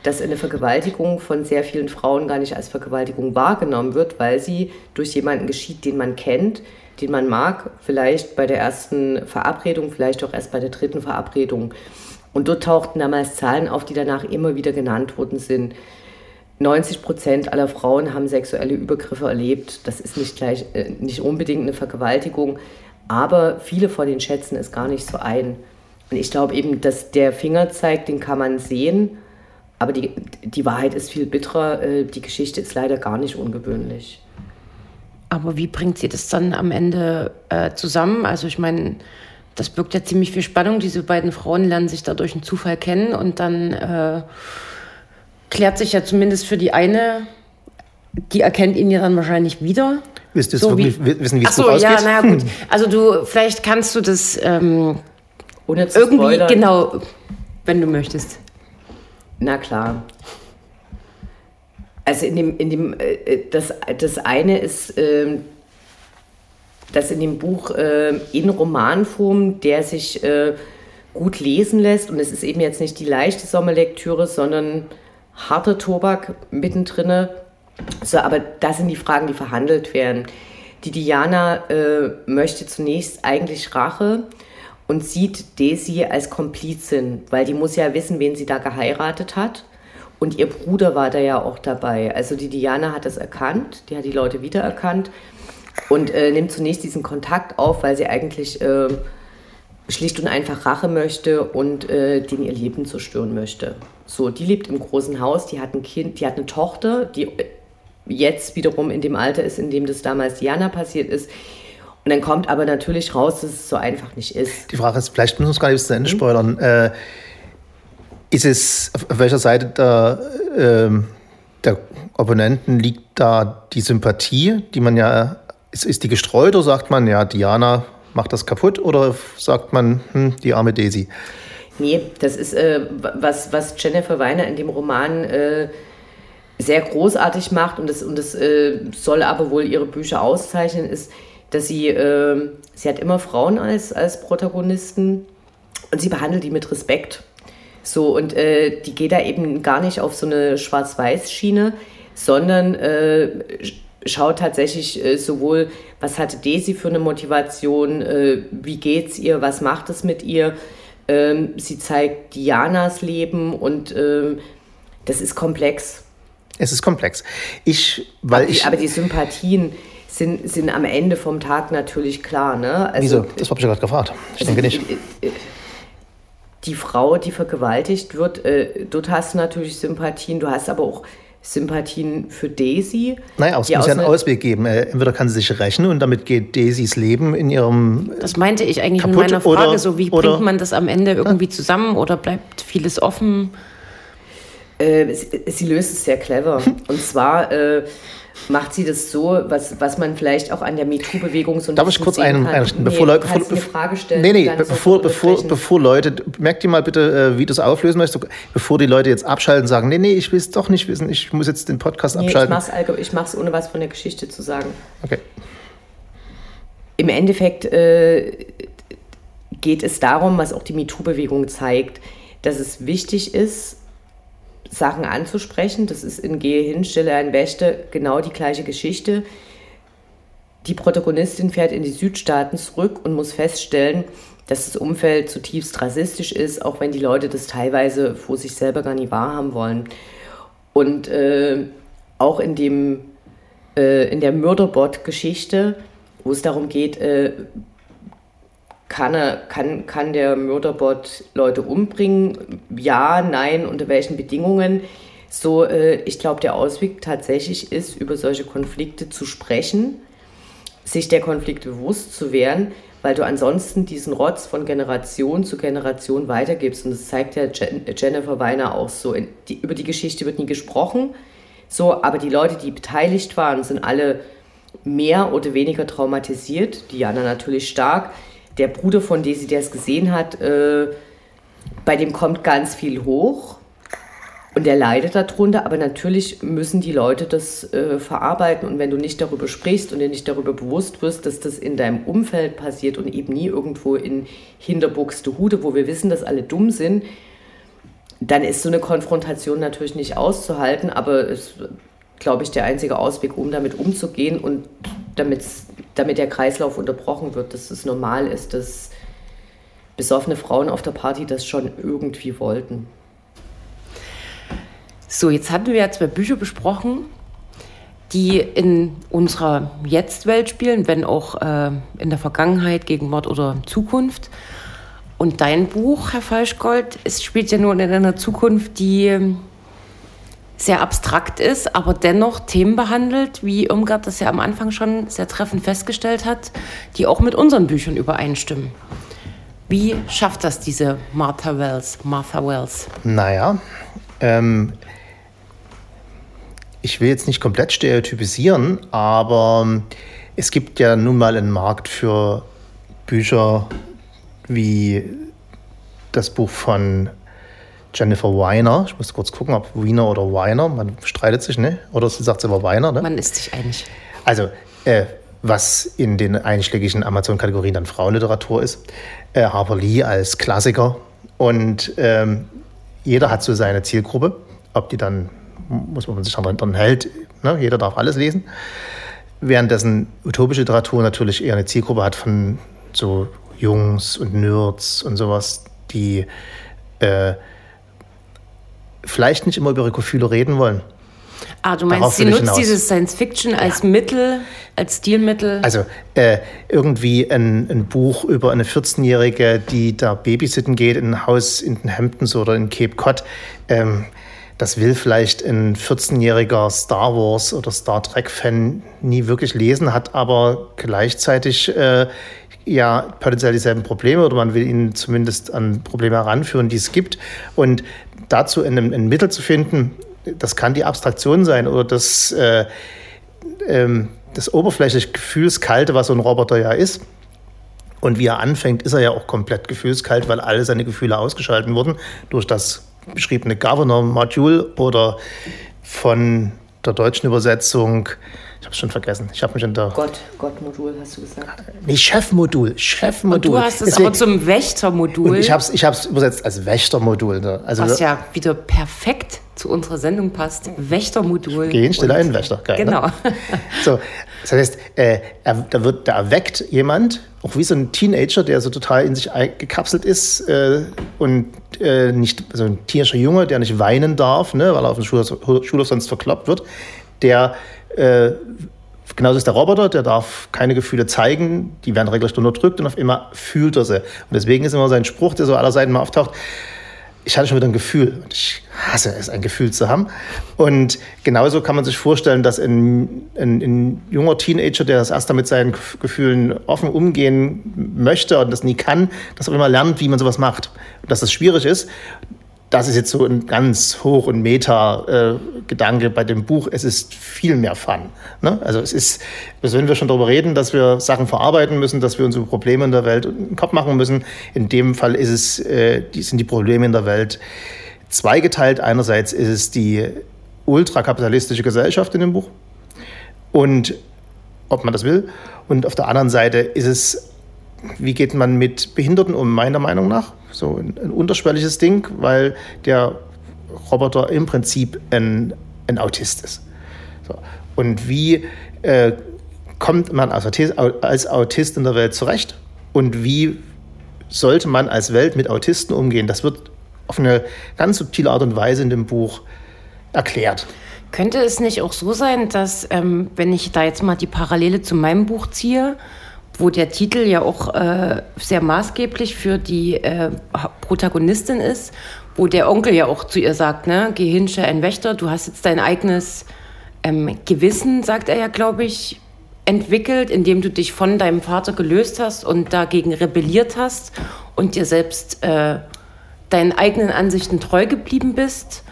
dass eine Vergewaltigung von sehr vielen Frauen gar nicht als Vergewaltigung wahrgenommen wird, weil sie durch jemanden geschieht, den man kennt, den man mag, vielleicht bei der ersten Verabredung, vielleicht auch erst bei der dritten Verabredung. Und dort tauchten damals Zahlen auf, die danach immer wieder genannt worden sind. 90 Prozent aller Frauen haben sexuelle Übergriffe erlebt. Das ist nicht, gleich, äh, nicht unbedingt eine Vergewaltigung, aber viele von den schätzen es gar nicht so ein. Und ich glaube eben, dass der Fingerzeig, den kann man sehen, aber die, die Wahrheit ist viel bitterer. Äh, die Geschichte ist leider gar nicht ungewöhnlich. Aber wie bringt sie das dann am Ende äh, zusammen? Also ich meine, das birgt ja ziemlich viel Spannung. Diese beiden Frauen lernen sich dadurch einen Zufall kennen und dann äh, klärt sich ja zumindest für die eine, die erkennt ihn ja dann wahrscheinlich wieder. Willst du so wirklich wie, wissen, wie es so ausgeht? ja, naja, gut. Also du, vielleicht kannst du das ähm, Ohne zu irgendwie, spoilern. genau, wenn du möchtest. Na klar. Also in dem, in dem äh, äh, das, das eine ist, äh, dass in dem Buch äh, in Romanform, der sich gut lesen lässt, und es ist eben jetzt nicht die leichte Sommerlektüre, sondern harter Tobak mittendrin. So, aber das sind die Fragen, die verhandelt werden. Die Diana möchte zunächst eigentlich Rache und sieht Daisy als Komplizin, weil die muss ja wissen, wen sie da geheiratet hat. Und ihr Bruder war da ja auch dabei. Also die Diana hat das erkannt, die hat die Leute wiedererkannt und äh, nimmt zunächst diesen Kontakt auf, weil sie eigentlich äh, schlicht und einfach Rache möchte und äh, den ihr Leben zerstören möchte. So, die lebt im großen Haus, die hat ein Kind, die hat eine Tochter, die jetzt wiederum in dem Alter ist, in dem das damals Diana passiert ist. Und dann kommt aber natürlich raus, dass es so einfach nicht ist. Die Frage ist, vielleicht müssen wir es gar nicht bis zu Ende mhm. spoilern. Äh, ist es, auf welcher Seite der, äh, der Opponenten liegt da die Sympathie, die man ja, ist, ist die gestreut oder sagt man, ja, Diana macht das kaputt oder sagt man, hm, die arme Daisy? Nee, das ist, äh, was, was Jennifer Weiner in dem Roman äh, sehr großartig macht und das, und das äh, soll aber wohl ihre Bücher auszeichnen, ist, dass sie, äh, sie hat immer Frauen als, als Protagonisten und sie behandelt die mit Respekt. So, und äh, die geht da eben gar nicht auf so eine Schwarz-Weiß-Schiene, sondern äh, schaut tatsächlich äh, sowohl, was hatte Daisy für eine Motivation, äh, wie geht's ihr, was macht es mit ihr. Ähm, sie zeigt Dianas Leben und ähm, das ist komplex. Es ist komplex. Ich, weil aber, ich, aber die Sympathien sind, sind am Ende vom Tag natürlich klar. Ne? Also, Wieso? Das habe ich ja gerade gefragt. Ich also, denke nicht. Äh, äh, die Frau, die vergewaltigt wird, äh, dort hast du natürlich Sympathien. Du hast aber auch Sympathien für Daisy. Naja, es muss ja einen Ausweg geben. Äh, entweder kann sie sich rächen und damit geht Daisys Leben in ihrem. Das meinte ich eigentlich in meiner Frage. Oder, so, wie bringt man das am Ende irgendwie zusammen oder bleibt vieles offen? Äh, sie, sie, löst es sehr clever. Und zwar äh, macht sie das so, was, was man vielleicht auch an der MeToo-Bewegung so ein Darf ich kurz einen, einrichten? Bevor nee, Leute, bevor, eine Frage stellen. Nee, nee, bevor, bevor, bevor Leute, merkt ihr mal bitte, äh, wie du es auflösen möchtest, bevor die Leute jetzt abschalten und sagen, nee, nee, ich will es doch nicht wissen, ich muss jetzt den Podcast nee, abschalten. Ich mache es ohne was von der Geschichte zu sagen. Okay. Im Endeffekt äh, geht es darum, was auch die MeToo-Bewegung zeigt, dass es wichtig ist, Sachen anzusprechen. Das ist in Gehe hin, Stille ein Wächte genau die gleiche Geschichte. Die Protagonistin fährt in die Südstaaten zurück und muss feststellen, dass das Umfeld zutiefst rassistisch ist, auch wenn die Leute das teilweise vor sich selber gar nicht wahrhaben wollen. Und äh, auch in, dem, äh, in der Mörderbot-Geschichte, wo es darum geht, äh, kann, er, kann, kann der Mörderbot Leute umbringen? Ja, nein, unter welchen Bedingungen? So, äh, ich glaube, der Ausweg tatsächlich ist, über solche Konflikte zu sprechen, sich der Konflikte bewusst zu werden, weil du ansonsten diesen Rotz von Generation zu Generation weitergibst. Und das zeigt ja Jennifer Weiner auch so. Die, über die Geschichte wird nie gesprochen, so, aber die Leute, die beteiligt waren, sind alle mehr oder weniger traumatisiert. Diana natürlich stark der Bruder von Daisy, der es gesehen hat, äh, bei dem kommt ganz viel hoch und der leidet darunter, aber natürlich müssen die Leute das äh, verarbeiten. Und wenn du nicht darüber sprichst und dir nicht darüber bewusst wirst, dass das in deinem Umfeld passiert und eben nie irgendwo in Hinterbuxtehude, wo wir wissen, dass alle dumm sind, dann ist so eine Konfrontation natürlich nicht auszuhalten, aber es glaube ich, der einzige Ausweg, um damit umzugehen und damit der Kreislauf unterbrochen wird, dass es normal ist, dass besoffene Frauen auf der Party das schon irgendwie wollten. So, jetzt hatten wir ja zwei Bücher besprochen, die in unserer Jetzt-Welt spielen, wenn auch äh, in der Vergangenheit, Gegenwart oder Zukunft. Und dein Buch, Herr Falschgold, es spielt ja nur in einer Zukunft, die sehr abstrakt ist, aber dennoch Themen behandelt, wie Irmgard das ja am Anfang schon sehr treffend festgestellt hat, die auch mit unseren Büchern übereinstimmen. Wie schafft das diese Martha Wells? Martha Wells? Naja, ähm, ich will jetzt nicht komplett stereotypisieren, aber es gibt ja nun mal einen Markt für Bücher wie das Buch von Jennifer Weiner. Ich muss kurz gucken, ob Wiener oder Weiner. Man streitet sich, ne? Oder sie sagt immer Weiner, ne? Man ist sich einig. Also, äh, was in den einschlägigen Amazon-Kategorien dann Frauenliteratur ist. Äh, Harper Lee als Klassiker. Und ähm, jeder hat so seine Zielgruppe. Ob die dann, muss man sich daran dran hält, ne? jeder darf alles lesen. Währenddessen utopische Literatur natürlich eher eine Zielgruppe hat von so Jungs und Nerds und sowas, die äh, vielleicht nicht immer über ihre Gefühle reden wollen. Ah, du meinst, Darauf sie nutzt dieses Science Fiction als ja. Mittel, als Stilmittel? Also äh, irgendwie ein, ein, Buch über eine 14-Jährige, die da babysitten geht in ein Haus in den Hamptons oder in Cape Cod. Ähm, das will vielleicht ein 14-jähriger Star Wars oder Star Trek-Fan nie wirklich lesen, hat aber gleichzeitig äh, ja potenziell dieselben Probleme oder man will ihn zumindest an Probleme heranführen, die es gibt. Und dazu ein, ein Mittel zu finden, das kann die Abstraktion sein oder das, äh, ähm, das oberflächlich gefühlskalte, was so ein Roboter ja ist. Und wie er anfängt, ist er ja auch komplett gefühlskalt, weil alle seine Gefühle ausgeschalten wurden durch das beschriebene Governor-Module oder von der deutschen Übersetzung ich habe es schon vergessen. Ich habe mich in der. Gott, Gott-Modul hast du gesagt. Nee, Chefmodul. Chefmodul. Und du hast es Deswegen, aber zum Wächtermodul. Ich habe es ich übersetzt als Wächtermodul. Ne? Also, Was ja wieder perfekt zu unserer Sendung passt. Wächtermodul. Gehen, stille ein Wächter. Geil, ne? genau. Ne? So, das heißt, äh, er, da, wird, da erweckt jemand, auch wie so ein Teenager, der so total in sich gekapselt ist äh, und äh, nicht, also ein teenager Junge, der nicht weinen darf, ne, weil er auf dem Schulhof, Schulhof sonst verkloppt wird, der äh, genauso ist der Roboter, der darf keine Gefühle zeigen, die werden regelrecht unterdrückt und auf immer fühlt er sie. Und deswegen ist immer sein Spruch, der so aller Seiten mal auftaucht, ich hatte schon wieder ein Gefühl und ich hasse es, ein Gefühl zu haben. Und genauso kann man sich vorstellen, dass ein, ein, ein junger Teenager, der das erste mit seinen Gefühlen offen umgehen möchte und das nie kann, dass er immer lernt, wie man sowas macht. Und dass das schwierig ist das ist jetzt so ein ganz hoch und Meta-Gedanke bei dem Buch. Es ist viel mehr Fun. Ne? Also es ist, also wenn wir schon darüber reden, dass wir Sachen verarbeiten müssen, dass wir unsere Probleme in der Welt einen Kopf machen müssen. In dem Fall ist es, äh, die sind die Probleme in der Welt zweigeteilt. Einerseits ist es die ultrakapitalistische Gesellschaft in dem Buch und ob man das will. Und auf der anderen Seite ist es wie geht man mit Behinderten um, meiner Meinung nach? So ein, ein unterschwelliges Ding, weil der Roboter im Prinzip ein, ein Autist ist. So. Und wie äh, kommt man als Autist, als Autist in der Welt zurecht? Und wie sollte man als Welt mit Autisten umgehen? Das wird auf eine ganz subtile Art und Weise in dem Buch erklärt. Könnte es nicht auch so sein, dass, ähm, wenn ich da jetzt mal die Parallele zu meinem Buch ziehe, wo der Titel ja auch äh, sehr maßgeblich für die äh, Protagonistin ist, wo der Onkel ja auch zu ihr sagt, ne, geh hin, ein Wächter, du hast jetzt dein eigenes ähm, Gewissen, sagt er ja, glaube ich, entwickelt, indem du dich von deinem Vater gelöst hast und dagegen rebelliert hast und dir selbst äh, deinen eigenen Ansichten treu geblieben bist.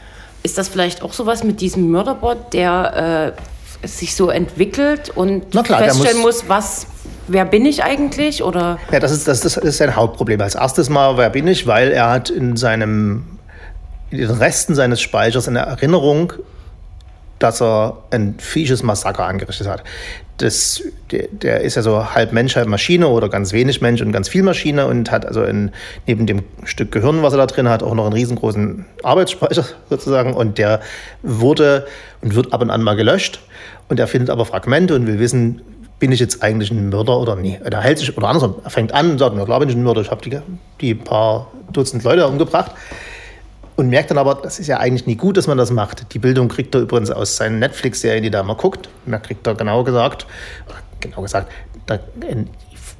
Ist das vielleicht auch sowas mit diesem Mörderbot, der äh, sich so entwickelt und klar, feststellen muss, muss, was wer bin ich eigentlich? Oder? Ja, das ist, das, das ist sein Hauptproblem. Als erstes Mal, wer bin ich? Weil er hat in seinem in den Resten seines Speichers eine Erinnerung, dass er ein fiesches Massaker angerichtet hat. Das, der, der, ist ja so halb Mensch, halb Maschine oder ganz wenig Mensch und ganz viel Maschine und hat also in, neben dem Stück Gehirn, was er da drin hat, auch noch einen riesengroßen Arbeitsspeicher sozusagen. Und der wurde und wird ab und an mal gelöscht. Und er findet aber Fragmente und will wissen, bin ich jetzt eigentlich ein Mörder oder nie? Er hält sich, oder andersrum, er fängt an und sagt, na klar bin ich ein Mörder, ich habe die, die paar Dutzend Leute umgebracht und merkt dann aber, das ist ja eigentlich nie gut, dass man das macht. Die Bildung kriegt er übrigens aus seinen Netflix-Serien, die da mal guckt. Mehr kriegt er genau gesagt, genau gesagt, da,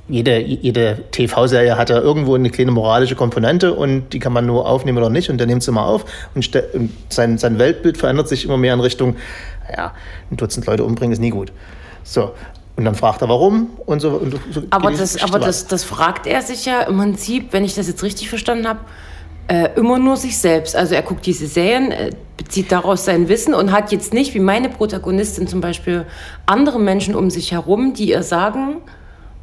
jede, jede TV-Serie hat ja irgendwo eine kleine moralische Komponente und die kann man nur aufnehmen oder nicht und der nimmt sie mal auf und, und sein, sein Weltbild verändert sich immer mehr in Richtung, naja, ein Dutzend Leute umbringen ist nie gut. So, und dann fragt er, warum und so. Und so aber das, aber das, das fragt er sich ja im Prinzip, wenn ich das jetzt richtig verstanden habe, äh, immer nur sich selbst. Also er guckt diese Serien, äh, bezieht daraus sein Wissen und hat jetzt nicht, wie meine Protagonistin zum Beispiel, andere Menschen um sich herum, die ihr sagen,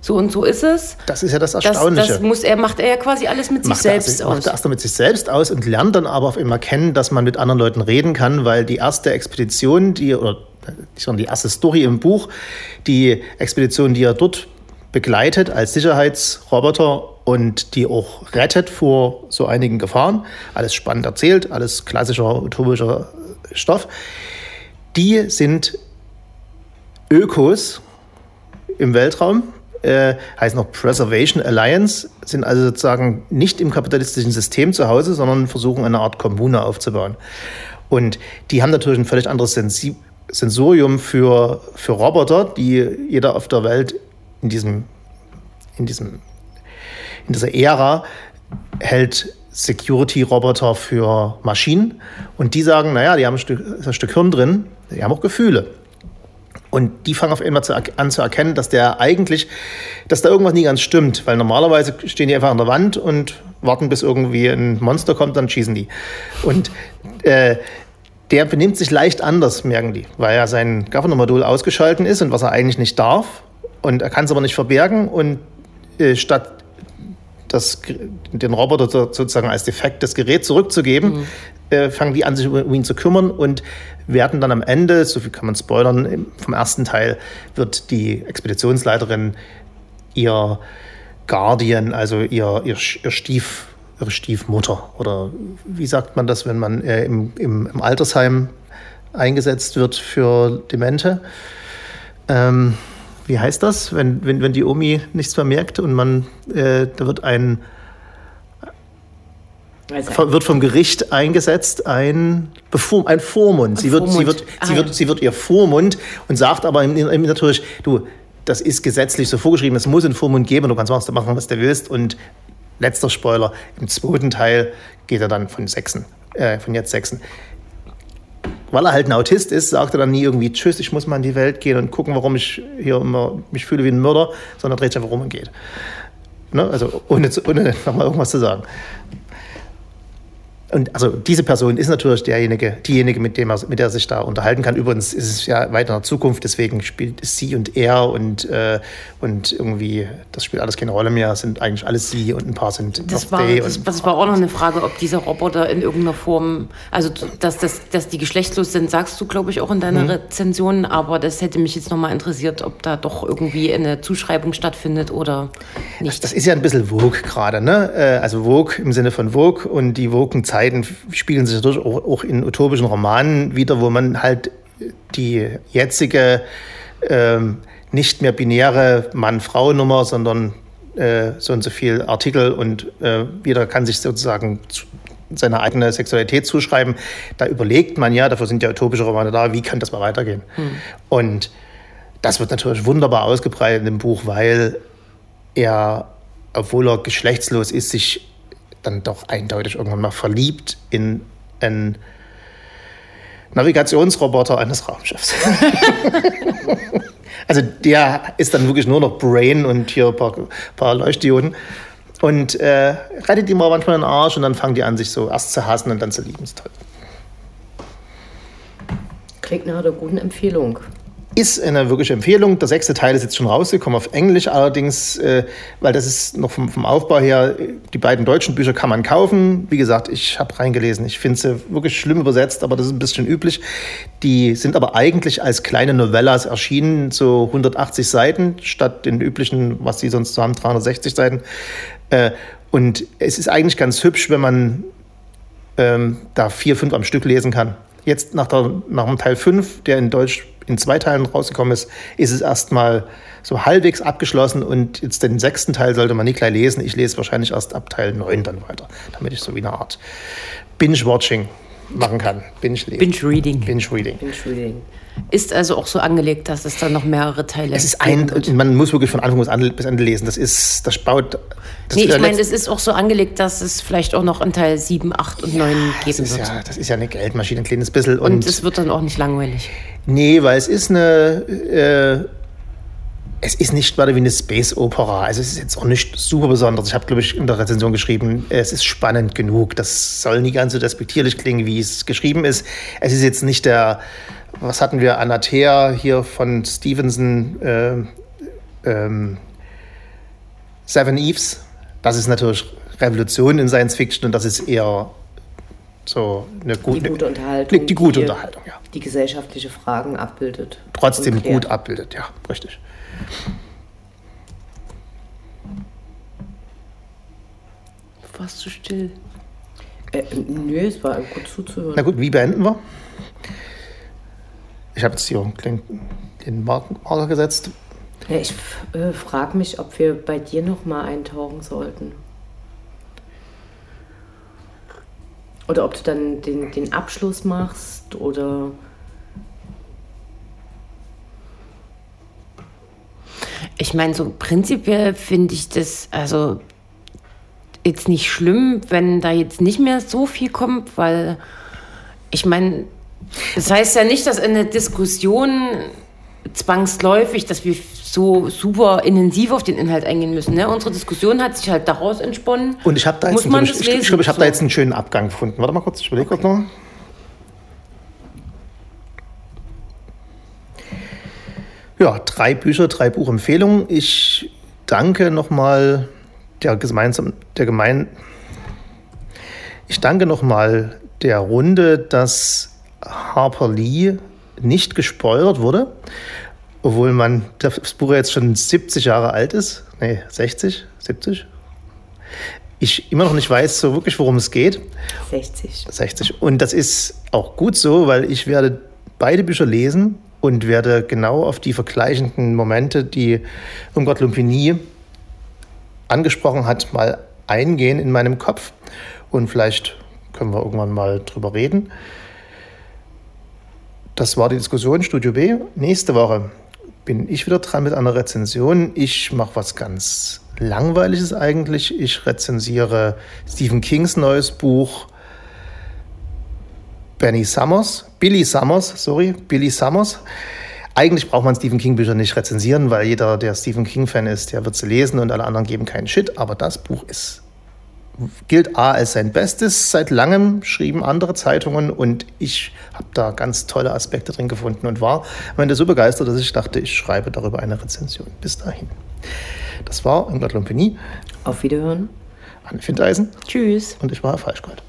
so und so ist es. Das ist ja das Erstaunliche. Das, das muss er, macht er ja quasi alles mit macht sich selbst er, aus. Macht er erst mit sich selbst aus und lernt dann aber auf einmal kennen, dass man mit anderen Leuten reden kann, weil die erste Expedition, die, oder die erste Story im Buch, die Expedition, die er dort begleitet als Sicherheitsroboter und die auch rettet vor so einigen Gefahren. Alles spannend erzählt, alles klassischer utopischer Stoff. Die sind Ökos im Weltraum, äh, heißt noch Preservation Alliance, sind also sozusagen nicht im kapitalistischen System zu Hause, sondern versuchen eine Art Kommune aufzubauen. Und die haben natürlich ein völlig anderes Sensib Sensorium für, für Roboter, die jeder auf der Welt in diesem, in diesem, in dieser Ära hält Security-Roboter für Maschinen. Und die sagen, naja, die haben ein Stück, ein Stück Hirn drin, die haben auch Gefühle. Und die fangen auf einmal zu, an zu erkennen, dass der eigentlich, dass da irgendwas nie ganz stimmt. Weil normalerweise stehen die einfach an der Wand und warten, bis irgendwie ein Monster kommt, dann schießen die. Und äh, der benimmt sich leicht anders, merken die, weil ja sein Governor-Modul ausgeschalten ist und was er eigentlich nicht darf. Und er kann es aber nicht verbergen. Und äh, statt das, den Roboter sozusagen als defektes Gerät zurückzugeben, mhm. äh, fangen die an, sich um ihn zu kümmern und werden dann am Ende, so viel kann man spoilern, vom ersten Teil wird die Expeditionsleiterin ihr Guardian, also ihr, ihr, ihr Stief, ihre Stiefmutter oder wie sagt man das, wenn man äh, im, im, im, Altersheim eingesetzt wird für Demente. Ähm, wie heißt das, wenn, wenn, wenn die Omi nichts mehr merkt und man, äh, da wird ein, wird vom Gericht eingesetzt ein, Befuhr, ein Vormund. Sie wird, sie, wird, ah, sie, wird, sie wird ihr Vormund und sagt aber natürlich, du, das ist gesetzlich so vorgeschrieben, es muss einen Vormund geben, du kannst machen, was du willst. Und letzter Spoiler, im zweiten Teil geht er dann von Sechsen, äh, von jetzt Sechsen weil er halt ein Autist ist, sagt er dann nie irgendwie Tschüss, ich muss mal in die Welt gehen und gucken, warum ich hier immer mich fühle wie ein Mörder, sondern dreht sich einfach rum und geht. Ne? Also ohne, ohne nochmal irgendwas zu sagen. Und also diese Person ist natürlich derjenige, diejenige, mit, dem er, mit der er sich da unterhalten kann. Übrigens ist es ja weiter in der Zukunft, deswegen spielt es sie und er und, äh, und irgendwie, das spielt alles keine Rolle mehr, sind eigentlich alles sie und ein paar sind das war, das, das war auch noch eine Frage, ob diese Roboter in irgendeiner Form, also dass, dass, dass die geschlechtslos sind, sagst du, glaube ich, auch in deiner mhm. Rezension, aber das hätte mich jetzt nochmal interessiert, ob da doch irgendwie eine Zuschreibung stattfindet oder nicht. Das, das ist ja ein bisschen Vogue gerade, ne? Äh, also Vogue im Sinne von Vogue und die Vogue Zeiten spiegeln sich natürlich auch, auch in utopischen Romanen wieder, wo man halt die jetzige ähm, nicht mehr binäre Mann-Frau-Nummer, sondern äh, so und so viel Artikel und äh, jeder kann sich sozusagen seine eigene Sexualität zuschreiben. Da überlegt man ja, dafür sind ja utopische Romane da, wie kann das mal weitergehen? Hm. Und das wird natürlich wunderbar ausgebreitet in dem Buch, weil er, obwohl er geschlechtslos ist, sich dann doch eindeutig irgendwann mal verliebt in einen Navigationsroboter eines Raumschiffs. also der ist dann wirklich nur noch Brain und hier ein paar, paar Leuchtdioden. Und äh, rettet ihm aber manchmal den Arsch und dann fangen die an, sich so erst zu hassen und dann zu lieben. Ist toll. Klingt nach einer guten Empfehlung. Ist eine wirkliche Empfehlung. Der sechste Teil ist jetzt schon rausgekommen auf Englisch, allerdings, äh, weil das ist noch vom, vom, Aufbau her, die beiden deutschen Bücher kann man kaufen. Wie gesagt, ich habe reingelesen. Ich finde sie wirklich schlimm übersetzt, aber das ist ein bisschen üblich. Die sind aber eigentlich als kleine Novellas erschienen, so 180 Seiten statt den üblichen, was sie sonst so haben, 360 Seiten. Äh, und es ist eigentlich ganz hübsch, wenn man ähm, da vier, fünf am Stück lesen kann. Jetzt nach, der, nach dem Teil 5, der in Deutsch in zwei Teilen rausgekommen ist, ist es erstmal so halbwegs abgeschlossen und jetzt den sechsten Teil sollte man nicht gleich lesen. Ich lese wahrscheinlich erst ab Teil 9 dann weiter, damit ich so wie eine Art Binge-Watching machen kann. Binge-Reading. Binge-Reading. Binge-Reading. Binge-Reading. Ist also auch so angelegt, dass es dann noch mehrere Teile Es ist ein, man muss wirklich von Anfang bis Ende lesen. Das ist, das baut. Das nee, ich meine, es ist auch so angelegt, dass es vielleicht auch noch in Teil 7, 8 und ja, 9 geben wird. Ja, das ist ja eine Geldmaschine, ein kleines bisschen. Und, und es wird dann auch nicht langweilig. Nee, weil es ist eine. Äh, es ist nicht weiter wie eine Space Opera. Also es ist jetzt auch nicht super besonders. Ich habe, glaube ich, in der Rezension geschrieben, es ist spannend genug. Das soll nie ganz so despektierlich klingen, wie es geschrieben ist. Es ist jetzt nicht der, was hatten wir, Anathea hier von Stevenson, äh, ähm, Seven Eves. Das ist natürlich Revolution in Science Fiction und das ist eher so eine gute, die gute Unterhaltung. Die, die gute die, Unterhaltung, ja. Die gesellschaftliche Fragen abbildet. Trotzdem gut abbildet, ja, richtig. Warst du still? Äh, nö, es war gut zuzuhören. Na gut, wie beenden wir? Ich habe jetzt hier den Marker gesetzt. Ja, ich äh, frage mich, ob wir bei dir noch mal eintauchen sollten. Oder ob du dann den, den Abschluss machst oder. Ich meine, so prinzipiell finde ich das, also jetzt nicht schlimm, wenn da jetzt nicht mehr so viel kommt, weil ich meine, das heißt ja nicht, dass eine Diskussion zwangsläufig, dass wir so super intensiv auf den Inhalt eingehen müssen. Ne? Unsere Diskussion hat sich halt daraus entsponnen. Und ich habe da, jetzt ich, ich, ich, ich hab so. da jetzt einen schönen Abgang gefunden. Warte mal kurz, ich überlege okay. kurz noch. Ja, drei Bücher, drei Buchempfehlungen. Ich danke nochmal der gemeinsam, der gemein, ich danke nochmal der Runde, dass Harper Lee nicht gespoilert wurde, obwohl man das Buch jetzt schon 70 Jahre alt ist. Nee, 60, 70. Ich immer noch nicht weiß so wirklich, worum es geht. 60. 60. Und das ist auch gut so, weil ich werde beide Bücher lesen und werde genau auf die vergleichenden Momente, die Umgard Lumpini angesprochen hat, mal eingehen in meinem Kopf. Und vielleicht können wir irgendwann mal drüber reden. Das war die Diskussion Studio B. Nächste Woche bin ich wieder dran mit einer Rezension. Ich mache was ganz Langweiliges eigentlich. Ich rezensiere Stephen Kings neues Buch Benny Summers, Billy Summers, sorry, Billy Summers. Eigentlich braucht man Stephen King Bücher nicht rezensieren, weil jeder, der Stephen King Fan ist, der wird sie lesen und alle anderen geben keinen Shit. Aber das Buch ist gilt A als sein Bestes. Seit langem schrieben andere Zeitungen und ich habe da ganz tolle Aspekte drin gefunden und war am Ende so begeistert, dass ich dachte, ich schreibe darüber eine Rezension. Bis dahin. Das war Ingrid Lumpini. Auf Wiederhören. Anne Findeisen. Tschüss. Und ich war Falschgold.